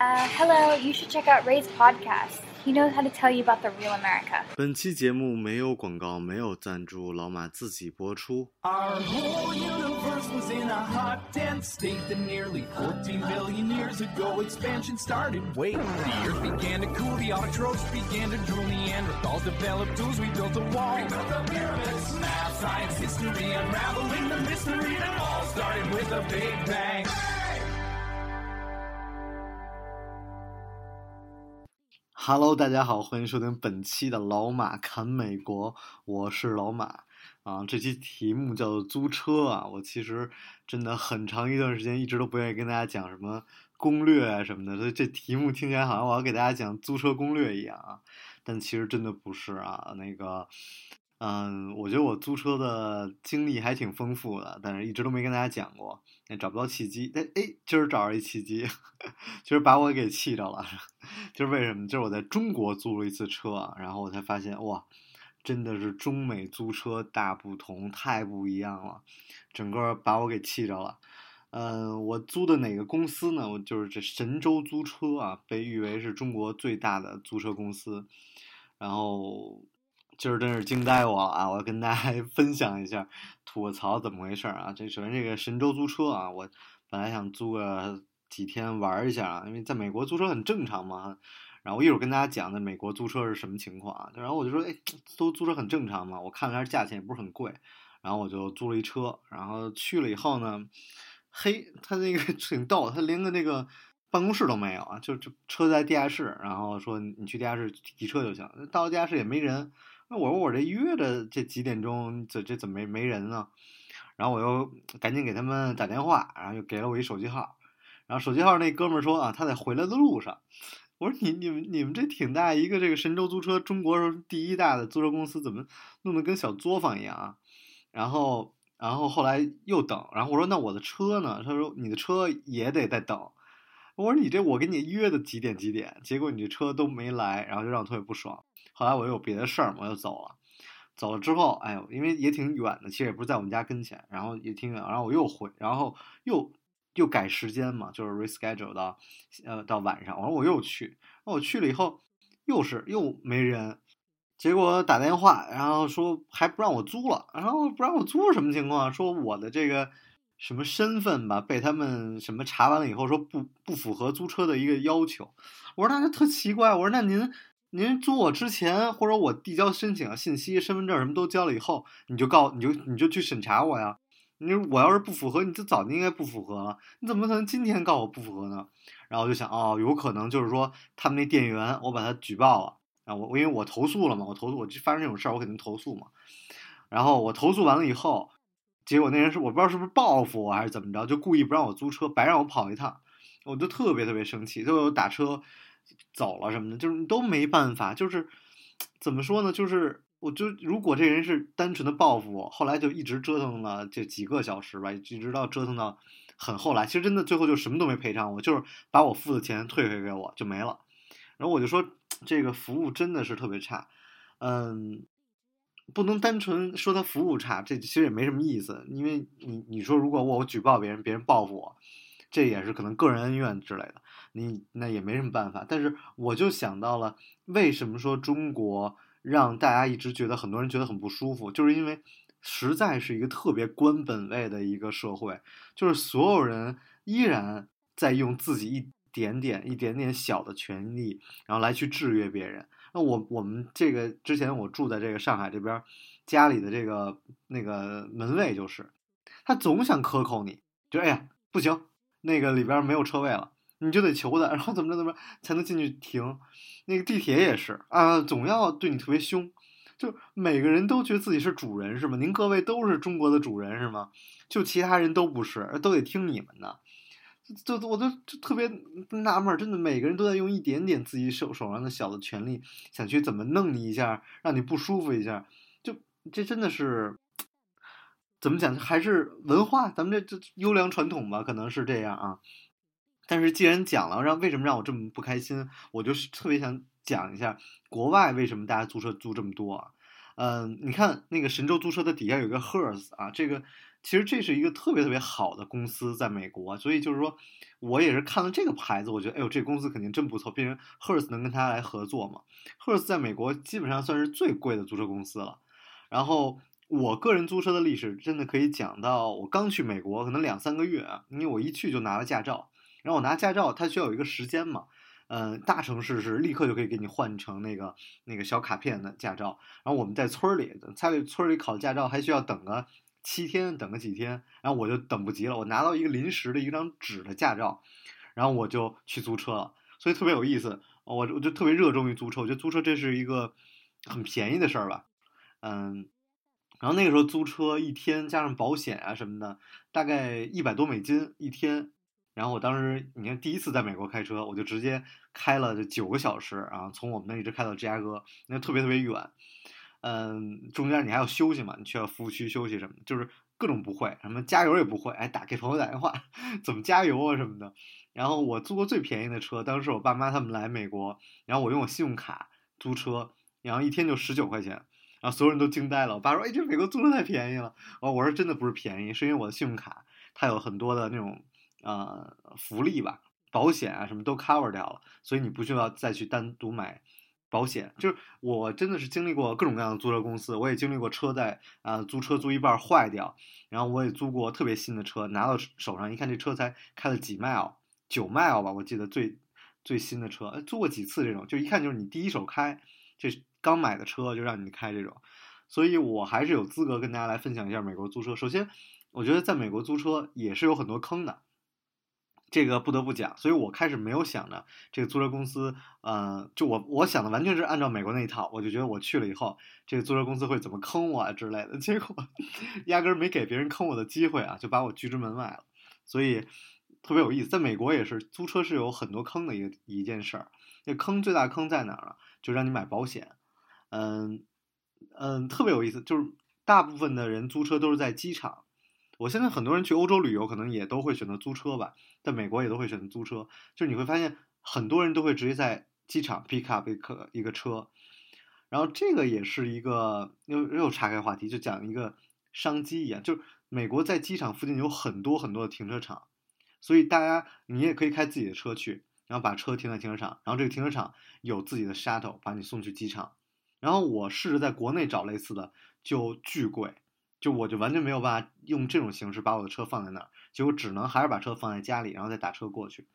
Uh, hello, you should check out Ray's podcast. He knows how to tell you about the real America. 本期节目没有广告，没有赞助，老马自己播出。 Our whole universe was in a hot, dense state that nearly 14 billion years ago expansion started. Wait, the earth began to cool, the autotrophs began to drool, Neanderthals developed tools, we built a wall. We built the pyramids, math, science, history, unraveling the mystery that all started with a big bang. Hello，大家好，欢迎收听本期的老马侃美国，我是老马啊。这期题目叫做租车啊，我其实真的很长一段时间一直都不愿意跟大家讲什么攻略啊什么的，所以这题目听起来好像我要给大家讲租车攻略一样啊，但其实真的不是啊。那个，嗯，我觉得我租车的经历还挺丰富的，但是一直都没跟大家讲过，也找不到契机。但哎，今儿找着一契机，就是把我给气着了。就是为什么？就是我在中国租了一次车，然后我才发现哇，真的是中美租车大不同，太不一样了，整个把我给气着了。嗯，我租的哪个公司呢？我就是这神州租车啊，被誉为是中国最大的租车公司。然后今儿真是惊呆我了啊！我跟大家 分享一下吐个槽怎么回事啊？这首先这个神州租车啊，我本来想租个。几天玩一下啊，因为在美国租车很正常嘛。然后我一会儿跟大家讲的美国租车是什么情况啊。然后我就说，哎，都租车很正常嘛。我看了下价钱也不是很贵，然后我就租了一车。然后去了以后呢，嘿，他那个 挺逗，他连个那个办公室都没有啊，就就车在地下室。然后说你去地下室提车就行。到了地下室也没人。那我说我这约的这几点钟，这这怎么没没人呢？然后我又赶紧给他们打电话，然后又给了我一手机号。然后手机号那哥们儿说啊，他在回来的路上。我说你你们你们这挺大一个这个神州租车，中国第一大的租车公司，怎么弄得跟小作坊一样啊？然后然后后来又等，然后我说那我的车呢？他说你的车也得再等。我说你这我给你约的几点几点，结果你这车都没来，然后就让我特别不爽。后来我有别的事儿，我就走了。走了之后，哎呦，因为也挺远的，其实也不是在我们家跟前，然后也挺远，然后我又回，然后又。又改时间嘛，就是 reschedule 到，呃，到晚上。我说我又去，那我去了以后，又是又没人。结果打电话，然后说还不让我租了，然后不让我租什么情况？说我的这个什么身份吧，被他们什么查完了以后，说不不符合租车的一个要求。我说那就特奇怪，我说那您您租我之前，或者我递交申请信息、身份证什么都交了以后，你就告你就你就去审查我呀。你我要是不符合，你这早就应该不符合了，你怎么可能今天告我不符合呢？然后就想，哦，有可能就是说他们那店员，我把他举报了啊，我我因为我投诉了嘛，我投诉我就发生这种事儿，我肯定投诉嘛。然后我投诉完了以后，结果那人是我不知道是不是报复我还是怎么着，就故意不让我租车，白让我跑一趟，我就特别特别生气，就打车走了什么的，就是都没办法，就是怎么说呢，就是。我就如果这人是单纯的报复我，后来就一直折腾了这几个小时吧，一直到折腾到很后来，其实真的最后就什么都没赔偿我，就是把我付的钱退回给我就没了。然后我就说这个服务真的是特别差，嗯，不能单纯说他服务差，这其实也没什么意思，因为你你说如果我举报别人，别人报复我，这也是可能个人恩怨之类的，你那也没什么办法。但是我就想到了，为什么说中国？让大家一直觉得很多人觉得很不舒服，就是因为实在是一个特别官本位的一个社会，就是所有人依然在用自己一点点、一点点小的权利，然后来去制约别人。那我我们这个之前我住在这个上海这边，家里的这个那个门卫就是，他总想克扣你，就哎呀不行，那个里边没有车位了，你就得求他，然后怎么着怎么着才能进去停。那个地铁也是啊，总要对你特别凶，就每个人都觉得自己是主人是吗？您各位都是中国的主人是吗？就其他人都不是，都得听你们的。就我都就特别纳闷，真的每个人都在用一点点自己手手上的小的权利，想去怎么弄你一下，让你不舒服一下。就这真的是怎么讲？还是文化，咱们这这优良传统吧，可能是这样啊。但是既然讲了，让为什么让我这么不开心？我就是特别想讲一下国外为什么大家租车租这么多啊？嗯，你看那个神州租车的底下有个 Hers 啊，这个其实这是一个特别特别好的公司，在美国，所以就是说我也是看了这个牌子，我觉得哎呦，这公司肯定真不错，毕竟 Hertz 能跟他来合作嘛。Hertz 在美国基本上算是最贵的租车公司了。然后我个人租车的历史真的可以讲到我刚去美国，可能两三个月啊，因为我一去就拿了驾照，然后我拿驾照，它需要有一个时间嘛。嗯，大城市是立刻就可以给你换成那个那个小卡片的驾照，然后我们在村里，在村里考驾照还需要等个七天，等个几天，然后我就等不及了，我拿到一个临时的一张纸的驾照，然后我就去租车了，所以特别有意思，我我就特别热衷于租车，我觉得租车这是一个很便宜的事儿吧，嗯，然后那个时候租车一天加上保险啊什么的，大概一百多美金一天。然后我当时，你看第一次在美国开车，我就直接开了这九个小时啊，从我们那一直开到芝加哥，那特别特别远，嗯，中间你还要休息嘛，你去到服务区休息什么，就是各种不会，什么加油也不会，哎，打给朋友打电话 怎么加油啊什么的。然后我租过最便宜的车，当时我爸妈他们来美国，然后我用我信用卡租车，然后一天就十九块钱，然后所有人都惊呆了。我爸说：“哎，这美国租车太便宜了。”哦，我说真的不是便宜，是因为我的信用卡它有很多的那种。呃，福利吧，保险啊，什么都 cover 掉了，所以你不需要再去单独买保险。就是我真的是经历过各种各样的租车公司，我也经历过车在啊租车租一半坏掉，然后我也租过特别新的车，拿到手上一看，这车才开了几 mile，九 mile 吧，我记得最最新的车，租过几次这种，就一看就是你第一手开，这刚买的车就让你开这种，所以我还是有资格跟大家来分享一下美国租车。首先，我觉得在美国租车也是有很多坑的。这个不得不讲，所以我开始没有想着这个租车公司，呃，就我我想的完全是按照美国那一套，我就觉得我去了以后，这个租车公司会怎么坑我啊之类的，结果压根儿没给别人坑我的机会啊，就把我拒之门外了。所以特别有意思，在美国也是租车是有很多坑的一一件事儿。那坑最大坑在哪儿呢？就让你买保险，嗯嗯，特别有意思，就是大部分的人租车都是在机场。我现在很多人去欧洲旅游，可能也都会选择租车吧，在美国也都会选择租车。就是你会发现，很多人都会直接在机场 pick up 一个一个车，然后这个也是一个又又岔开话题，就讲一个商机一样。就是美国在机场附近有很多很多的停车场，所以大家你也可以开自己的车去，然后把车停在停车场，然后这个停车场有自己的 shuttle 把你送去机场。然后我试着在国内找类似的，就巨贵。就我就完全没有办法用这种形式把我的车放在那儿，结果只能还是把车放在家里，然后再打车过去。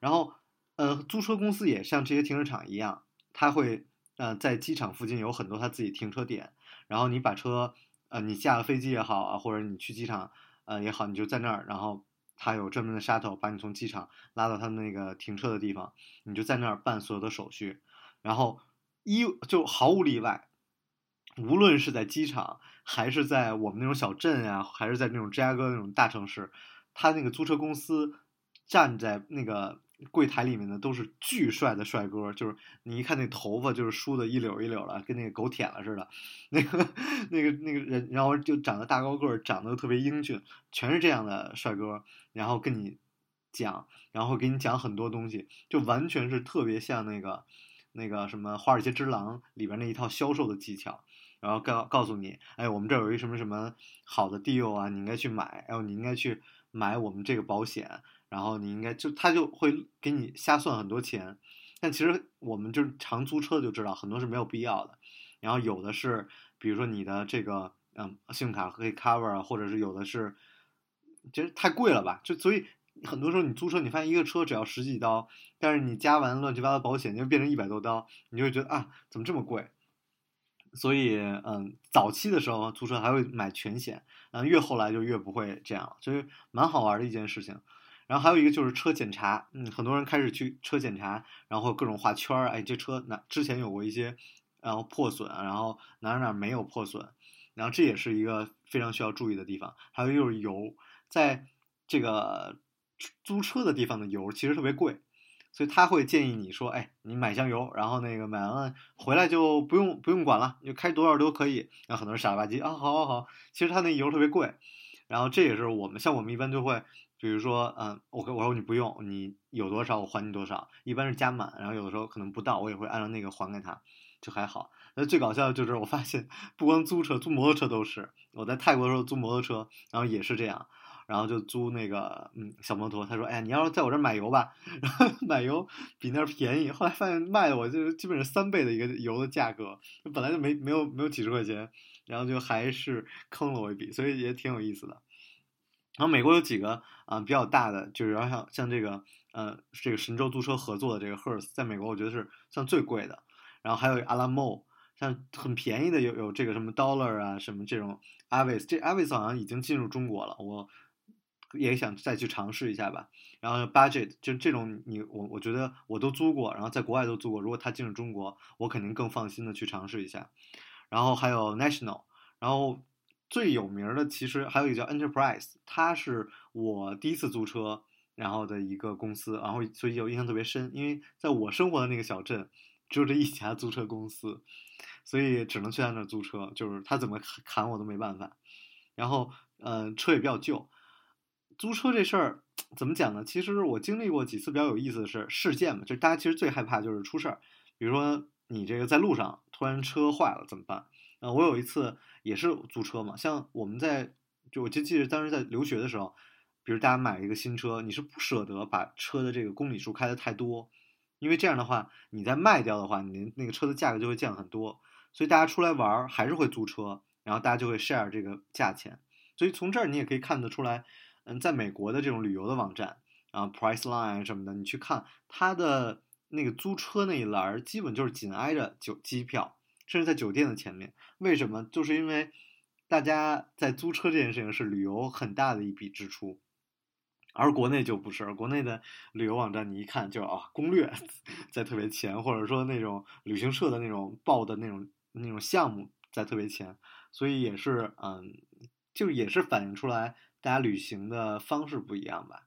然后，呃，租车公司也像这些停车场一样，他会呃在机场附近有很多他自己停车点，然后你把车呃你下了飞机也好啊，或者你去机场呃也好，你就在那儿，然后他有专门的 shuttle 把你从机场拉到他那个停车的地方，你就在那儿办所有的手续，然后一就毫无例外。无论是在机场，还是在我们那种小镇呀，还是在那种芝加哥那种大城市，他那个租车公司站在那个柜台里面的都是巨帅的帅哥，就是你一看那头发就是梳的一绺一绺的，跟那个狗舔了似的，那个那个那个人，然后就长得大高个儿，长得特别英俊，全是这样的帅哥，然后跟你讲，然后给你讲很多东西，就完全是特别像那个那个什么《华尔街之狼》里边那一套销售的技巧。然后告告诉你，哎，我们这儿有一什么什么好的 deal 啊，你应该去买，然后你应该去买我们这个保险，然后你应该就他就会给你瞎算很多钱，但其实我们就是常租车就知道，很多是没有必要的，然后有的是，比如说你的这个嗯信用卡可以 cover 啊，或者是有的是，其实太贵了吧，就所以很多时候你租车，你发现一个车只要十几刀，但是你加完乱七八糟保险就变成一百多刀，你就会觉得啊，怎么这么贵？所以，嗯，早期的时候租车还会买全险，嗯，越后来就越不会这样了，所以蛮好玩的一件事情。然后还有一个就是车检查，嗯，很多人开始去车检查，然后各种画圈儿，哎，这车哪之前有过一些，然后破损，然后哪哪没有破损，然后这也是一个非常需要注意的地方。还有就是油，在这个租车的地方的油其实特别贵。所以他会建议你说，哎，你买箱油，然后那个买完了回来就不用不用管了，就开多少都可以。然后很多人傻了吧唧啊，好好好，其实他那油特别贵。然后这也是我们像我们一般就会，比如说，嗯，我我说你不用，你有多少我还你多少，一般是加满，然后有的时候可能不到，我也会按照那个还给他。就还好。那最搞笑的就是我发现，不光租车，租摩托车都是。我在泰国的时候租摩托车，然后也是这样，然后就租那个嗯小摩托。他说：“哎呀，你要是在我这儿买油吧，然后买油比那儿便宜。”后来发现卖的我就是基本上三倍的一个油的价格，本来就没没有没有几十块钱，然后就还是坑了我一笔，所以也挺有意思的。然后美国有几个啊、比较大的，就是要像像这个呃这个神州租车合作的这个 Hertz，在美国我觉得是算最贵的。然后还有阿拉莫，像很便宜的有有这个什么 Dollar 啊，什么这种 Avis，这 Avis 好像已经进入中国了，我也想再去尝试一下吧。然后 Budget 就这种你我我觉得我都租过，然后在国外都租过，如果它进入中国，我肯定更放心的去尝试一下。然后还有 National，然后最有名的其实还有一个叫 Enterprise，它是我第一次租车然后的一个公司，然后所以有印象特别深，因为在我生活的那个小镇只有这一家租车公司，所以只能去他那租车，就是他怎么砍我都没办法。然后，嗯，车也比较旧。租车这事儿怎么讲呢？其实我经历过几次比较有意思的事事件嘛，就是大家其实最害怕就是出事儿，比如说你这个在路上突然车坏了怎么办？呃，我有一次也是租车嘛，像我们在就我就记得当时在留学的时候，比如大家买一个新车，你是不舍得把车的这个公里数开的太多，因为这样的话，你再卖掉的话，你那个车的价格就会降很多，所以大家出来玩儿还是会租车，然后大家就会 share 这个价钱，所以从这儿你也可以看得出来，嗯，在美国的这种旅游的网站啊，Priceline 什么的，你去看它的那个租车那一栏，基本就是紧挨着酒机票，甚至在酒店的前面。为什么？就是因为大家在租车这件事情是旅游很大的一笔支出。而国内就不是，国内的旅游网站你一看就啊，攻略 在特别前，或者说那种旅行社的那种报的那种那种项目在特别前，所以也是嗯，就也是反映出来大家旅行的方式不一样吧。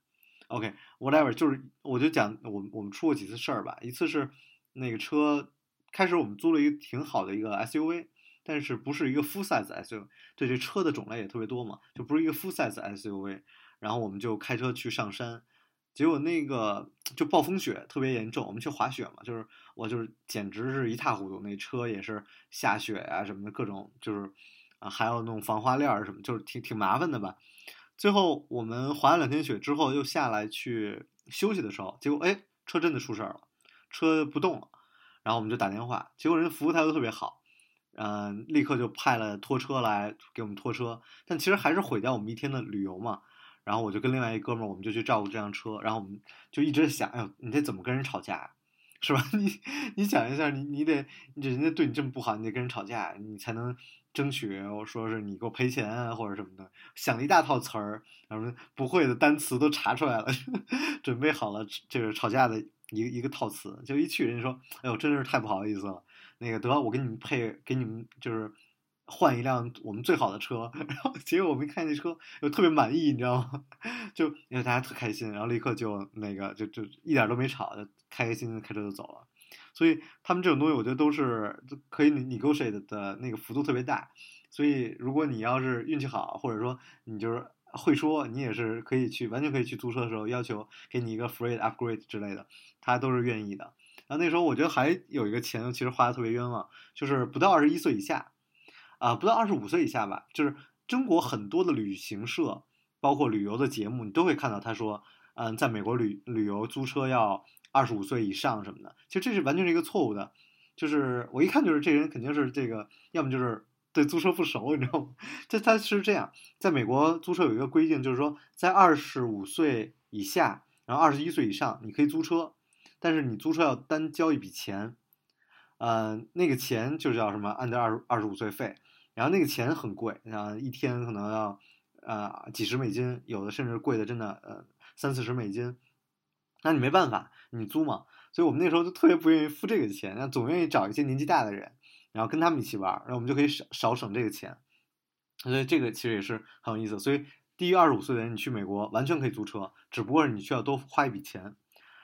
OK，whatever，、就是我就讲我们我们出过几次事儿吧，一次是那个车开始我们租了一个挺好的一个 SUV，但是不是一个 full size SUV，对这车的种类也特别多嘛，就不是一个 full size SUV。然后我们就开车去上山，结果那个就暴风雪特别严重，我们去滑雪嘛，就是我就是简直是一塌糊涂，那车也是下雪啊、什么的，各种就是啊还要弄防滑链儿什么，就是挺挺麻烦的吧。最后我们滑了两天雪之后，又下来去休息的时候，结果哎车真的出事儿了，车不动了，然后我们就打电话，结果人服务态度特别好。嗯、立刻就派了拖车来给我们拖车，但其实还是毁掉我们一天的旅游嘛。然后我就跟另外一哥们儿，我们就去照顾这辆车，然后我们就一直想，哎呦，你得怎么跟人吵架呀、是吧？你你想一下，你你得人家对你这么不好，你得跟人吵架，你才能争取，我说是你给我赔钱啊或者什么的，想了一大套词儿，然后不会的单词都查出来了，准备好了这个吵架的一一个套词，就一去人家说，哎呦，真是太不好意思了，那个得我给你们配，给你们就是。换一辆我们最好的车，然后结果我们一看那车又特别满意，你知道吗？就因为大家特开心，然后立刻就那个就就一点都没吵，就开开心心开车就走了。所以他们这种东西，我觉得都是可以 negotiate 的那个幅度特别大。所以如果你要是运气好，或者说你就是会说，你也是可以去完全可以去租车的时候要求给你一个 free upgrade 之类的，他都是愿意的。然后那时候我觉得还有一个钱其实花的特别冤枉，就是不到二十一岁以下。啊，不到二十五岁以下吧，就是中国很多的旅行社，包括旅游的节目，你都会看到他说，嗯，在美国旅旅游租车要二十五岁以上什么的。其实这是完全是一个错误的，就是我一看就是这人肯定是这个，要么就是对租车不熟，你知道吗？这他是这样，在美国租车有一个规定，就是说在二十五岁以下，然后二十一岁以上你可以租车，但是你租车要单交一笔钱，呃，那个钱就叫什么按照二二十五岁费。然后那个钱很贵，然后一天可能要呃几十美金，有的甚至贵的真的呃三四十美金。那你没办法，你租嘛。所以我们那时候就特别不愿意付这个钱，那总愿意找一些年纪大的人，然后跟他们一起玩，然后我们就可以少少省这个钱。所以这个其实也是很有意思。所以低于二十五岁的人，你去美国完全可以租车，只不过你需要多花一笔钱。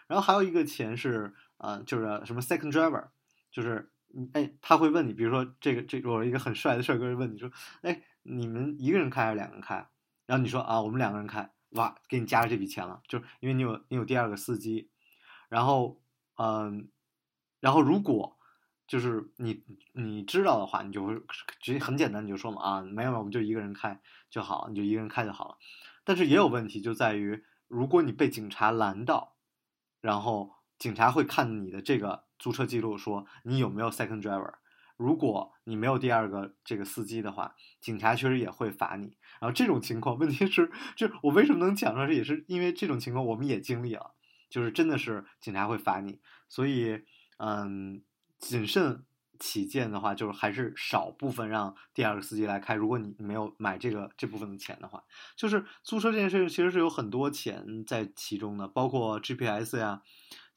然后还有一个钱是呃就是什么 second driver，就是。哎，他会问你，比如说这个这我一个很帅的帅哥问你说，哎，你们一个人开还是两个人开？然后你说啊，我们两个人开，哇，给你加了这笔钱了，就是因为你有你有第二个司机。然后嗯，然后如果就是你你知道的话，你就会直接很简单，你就说嘛啊，没有没有，我们就一个人开就好，你就一个人开就好了。但是也有问题，就在于如果你被警察拦到，然后警察会看你的这个租车记录，说你有没有 second driver。如果你没有第二个这个司机的话，警察确实也会罚你。然后这种情况，问题是，就我为什么能讲出来，也是因为这种情况我们也经历了，就是真的是警察会罚你。所以，嗯，谨慎起见的话，就是还是少部分让第二个司机来开。如果你没有买这个这部分的钱的话，就是租车这件事情其实是有很多钱在其中的，包括 GPS 呀。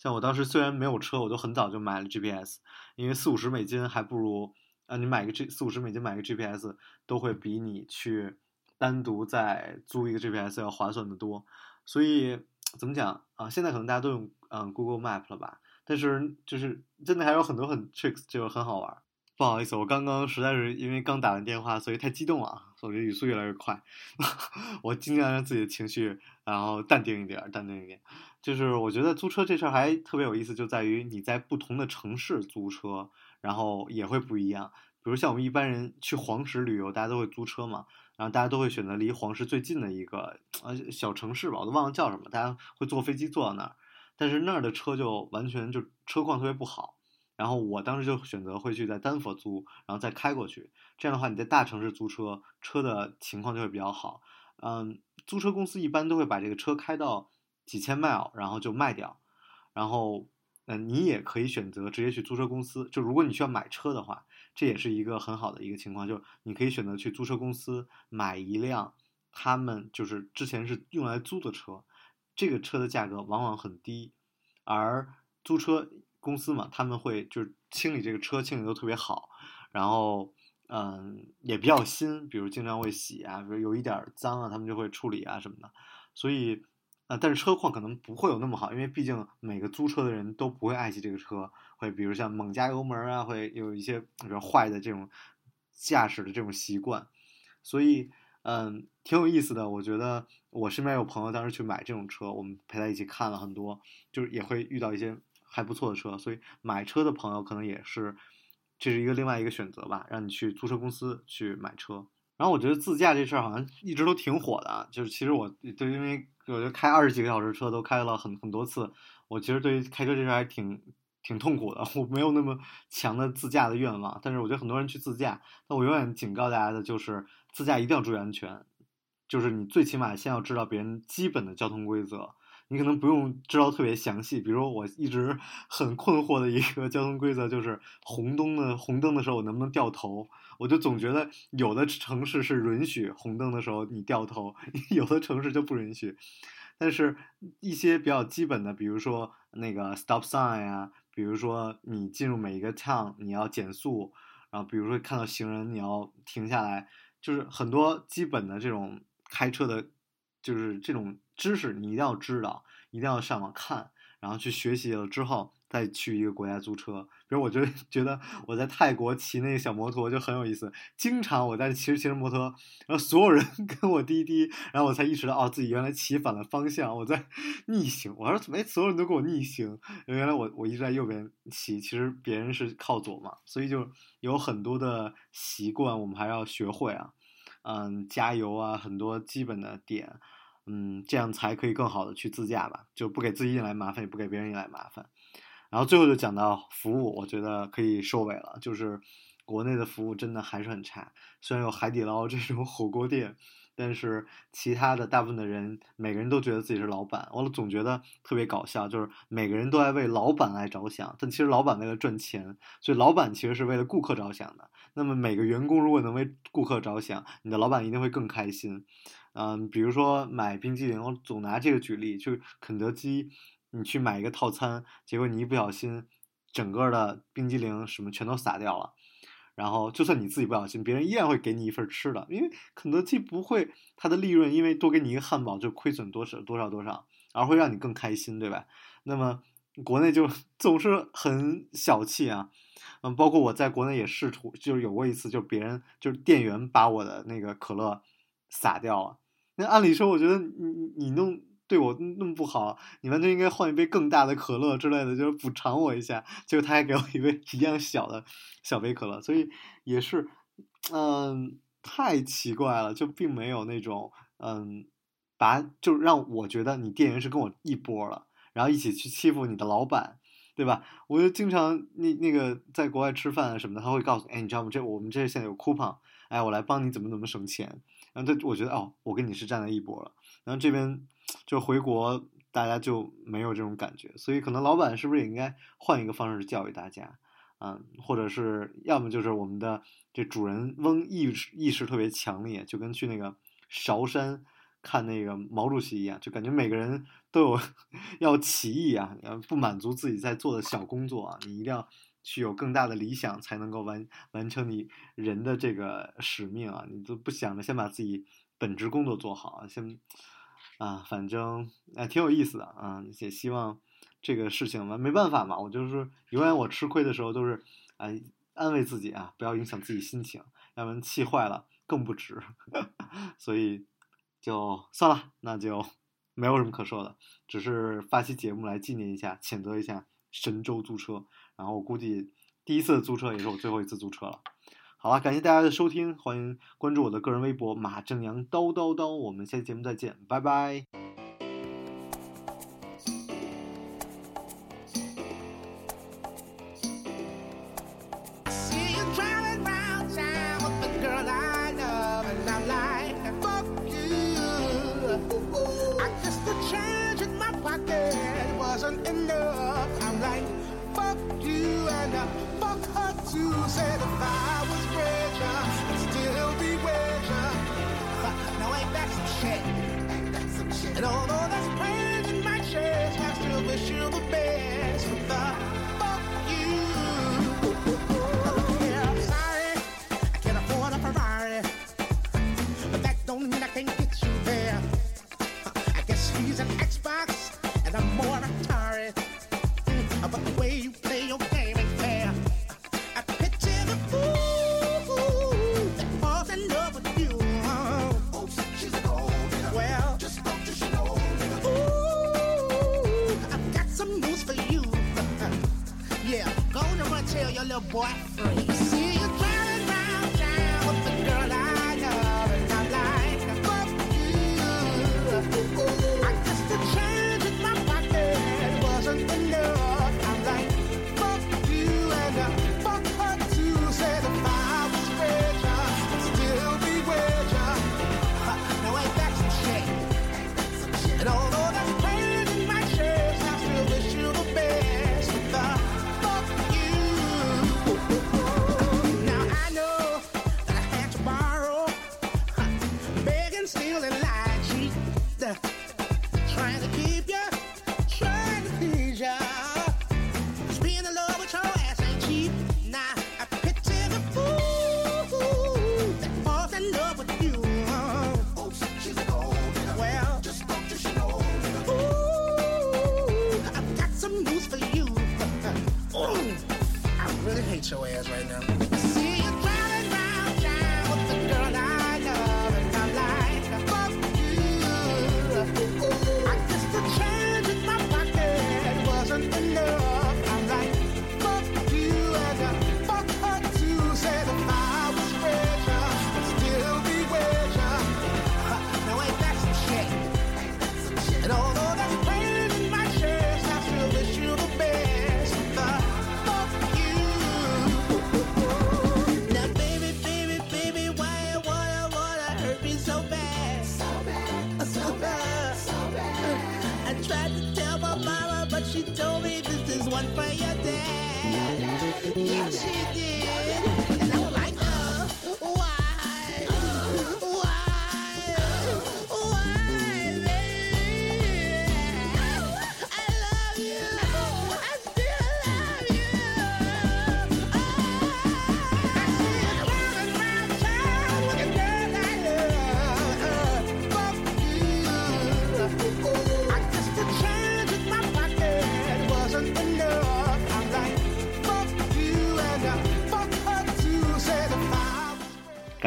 像我当时虽然没有车，我都很早就买了 GPS，因为四五十美金还不如啊，你买个 G 四五十美金买个 GPS 都会比你去单独再租一个 GPS 要划算的多。所以怎么讲啊？现在可能大家都用嗯 Google Map 了吧？但是就是真的还有很多很 tricks，就很好玩。不好意思，我刚刚实在是因为刚打完电话，所以太激动了，所以语速越来越快。我尽量让自己的情绪然后淡定一点，淡定一点。就是我觉得租车这事儿还特别有意思，就在于你在不同的城市租车，然后也会不一样。比如像我们一般人去黄石旅游，大家都会租车嘛，然后大家都会选择离黄石最近的一个呃小城市吧，我都忘了叫什么，大家会坐飞机坐到那儿，但是那儿的车就完全就车况特别不好。然后我当时就选择会去在丹佛租，然后再开过去。这样的话，你在大城市租车，车的情况就会比较好。嗯，租车公司一般都会把这个车开到。几千 mile，然后就卖掉，然后，嗯，你也可以选择直接去租车公司。就如果你需要买车的话，这也是一个很好的一个情况，就你可以选择去租车公司买一辆他们就是之前是用来租的车，这个车的价格往往很低，而租车公司嘛，他们会就是清理这个车，清理都特别好，然后，嗯，也比较新，比如经常会洗啊，比如有一点脏啊，他们就会处理啊什么的，所以。啊，但是车况可能不会有那么好，因为毕竟每个租车的人都不会爱惜这个车，会比如像猛加油门啊，会有一些比较坏的这种驾驶的这种习惯，所以嗯，挺有意思的。我觉得我身边有朋友当时去买这种车，我们陪他一起看了很多，就是也会遇到一些还不错的车，所以买车的朋友可能也是这是一个另外一个选择吧，让你去租车公司去买车。然后我觉得自驾这事儿好像一直都挺火的，就是其实我就因为我觉得开二十几个小时车都开了很很多次，我其实对于开车这事儿还挺挺痛苦的，我没有那么强的自驾的愿望。但是我觉得很多人去自驾，那我永远警告大家的就是自驾一定要注意安全，就是你最起码先要知道别人基本的交通规则。你可能不用知道特别详细，比如我一直 很困惑的一个交通规则就是红灯的红灯的时候我能不能掉头？我就总觉得有的城市是允许红灯的时候你掉头，有的城市就不允许。但是一些比较基本的，比如说那个 stop sign 呀，比如说你进入每一个 town 你要减速，然后比如说看到行人你要停下来，就是很多基本的这种开车的，就是这种。知识你一定要知道，一定要上网看，然后去学习了之后再去一个国家租车。比如，我觉得 觉得我在泰国骑那个小摩托就很有意思。经常我在骑着骑着摩托，然后所有人 跟我滴滴，然后我才意识到哦，自己原来骑反了方向，我在 逆行。我说怎么所有人都跟我逆行？原来我我一直在右边骑，其实别人是靠左嘛。所以就有很多的习惯，我们还要学会啊。嗯，加油啊，很多基本的点。嗯，这样才可以更好的去自驾吧，就不给自己引来麻烦，也不给别人引来麻烦。然后最后就讲到服务，我觉得可以收尾了。就是国内的服务真的还是很差，虽然有海底捞这种火锅店，但是其他的大部分的人，每个人都觉得自己是老板，我总觉得特别搞笑，就是每个人都在为老板来着想，但其实老板为了赚钱，所以老板其实是为了顾客着想的。那么每个员工如果能为顾客着想，你的老板一定会更开心。嗯，比如说买冰激凌，我总拿这个举例，就肯德基，你去买一个套餐，结果你一不小心，整个的冰激凌什么全都洒掉了，然后就算你自己不小心，别人依然会给你一份吃的，因为肯德基不会它的利润因为多给你一个汉堡就亏损多少多少多少，而会让你更开心，对吧？那么国内就 总是很小气啊，嗯，包括我在国内也试图，就是有过一次，就别人就是店员把我的那个可乐洒掉了。那按理说，我觉得你你弄对我那么不好，你完全应该换一杯更大的可乐之类的，就是补偿我一下。结果他还给我一杯一样小的小杯可乐，所以也是，嗯，太奇怪了，就并没有那种嗯，把就让我觉得你店员是跟我一波了，然后一起去欺负你的老板。对吧？我就经常那那个在国外吃饭啊什么的，他会告诉，哎，你知道吗？这我们这现在有 coupon，哎，我来帮你怎么怎么省钱。然后他我觉得哦，我跟你是站在一波了。然后这边就回国，大家就没有这种感觉，所以可能老板是不是也应该换一个方式教育大家啊？或者是要么就是我们的这主人翁意识意识特别强烈，就跟去那个韶山。看那个毛主席一样，就感觉每个人都有 要起义啊，不满足自己在做的小工作啊，你一定要去有更大的理想，才能够完完成你人的这个使命啊！你都不想着先把自己本职工作做好，先啊，反正啊挺有意思的啊，也希望这个事情嘛，没办法嘛，我就是永远我吃亏的时候都是啊安慰自己啊，不要影响自己心情，要不然气坏了更不值，所以。就算了，那就没有什么可说的，只是发期节目来纪念一下，谴责一下神州租车。然后我估计第一次租车也是我最后一次租车了。好了，感谢大家的收听，欢迎关注我的个人微博马正阳叨叨叨。我们下期节目再见，拜拜。You said if I was richer, I'd still be rich. Now ain't that some shit? Ain't that some shit? And although there's pain in my chest, I still wish you the best. For the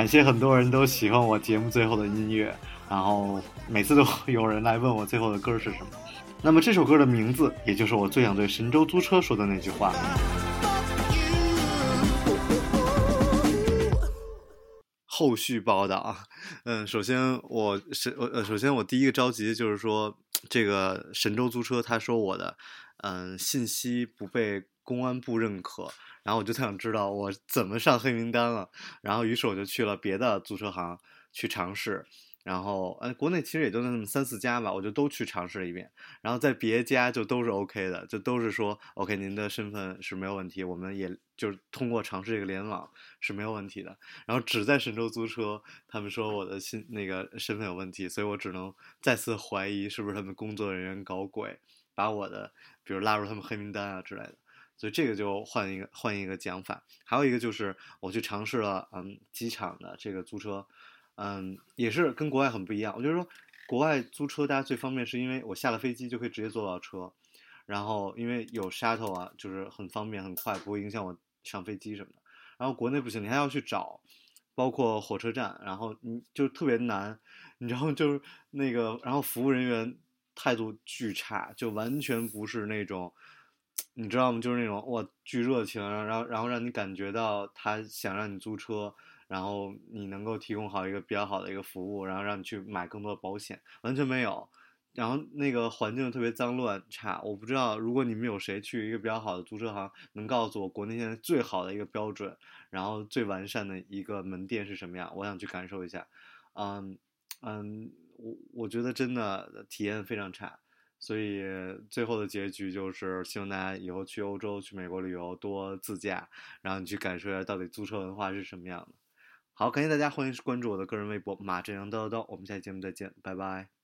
感谢很多人都喜欢我节目最后的音乐，然后每次都有人来问我最后的歌是什么。那么这首歌的名字，也就是我最想对神州租车说的那句话。后续报道，嗯，首先我是呃，首先我第一个着急就是说，这个神州租车他说我的，嗯，信息不被公安部认可，然后我就想知道我怎么上黑名单了，然后于是我就去了别的租车行去尝试。然后，呃，国内其实也就那么三四家吧，我就都去尝试了一遍。然后在别家就都是 OK 的，就都是说 OK，您的身份是没有问题，我们也就是通过尝试这个联网是没有问题的。然后只在神州租车，他们说我的信那个身份有问题，所以我只能再次怀疑是不是他们工作人员搞鬼，把我的比如拉入他们黑名单啊之类的。所以这个就换一个换一个讲法。还有一个就是我去尝试了，嗯，机场的这个租车。嗯，也是跟国外很不一样。我就是说，国外租车大家最方便，是因为我下了飞机就可以直接坐到车，然后因为有 shuttle 啊，就是很方便很快，不会影响我上飞机什么的。然后国内不行，你还要去找，包括火车站，然后你就特别难，你知道就是那个，然后服务人员态度巨差，就完全不是那种，你知道吗？就是那种哇巨热情，然后然后让你感觉到他想让你租车。然后你能够提供好一个比较好的一个服务，然后让你去买更多的保险，完全没有。然后那个环境特别脏乱差，我不知道如果你们有谁去一个比较好的租车行，能告诉我国内现在最好的一个标准，然后最完善的一个门店是什么样？我想去感受一下。嗯嗯，我我觉得真的体验非常差，所以最后的结局就是希望大家以后去欧洲、去美国旅游多自驾，然后你去感受一下到底租车文化是什么样的。好，感谢大家，欢迎关注我的个人微博马振阳叨叨叨，我们下期节目再见，拜拜。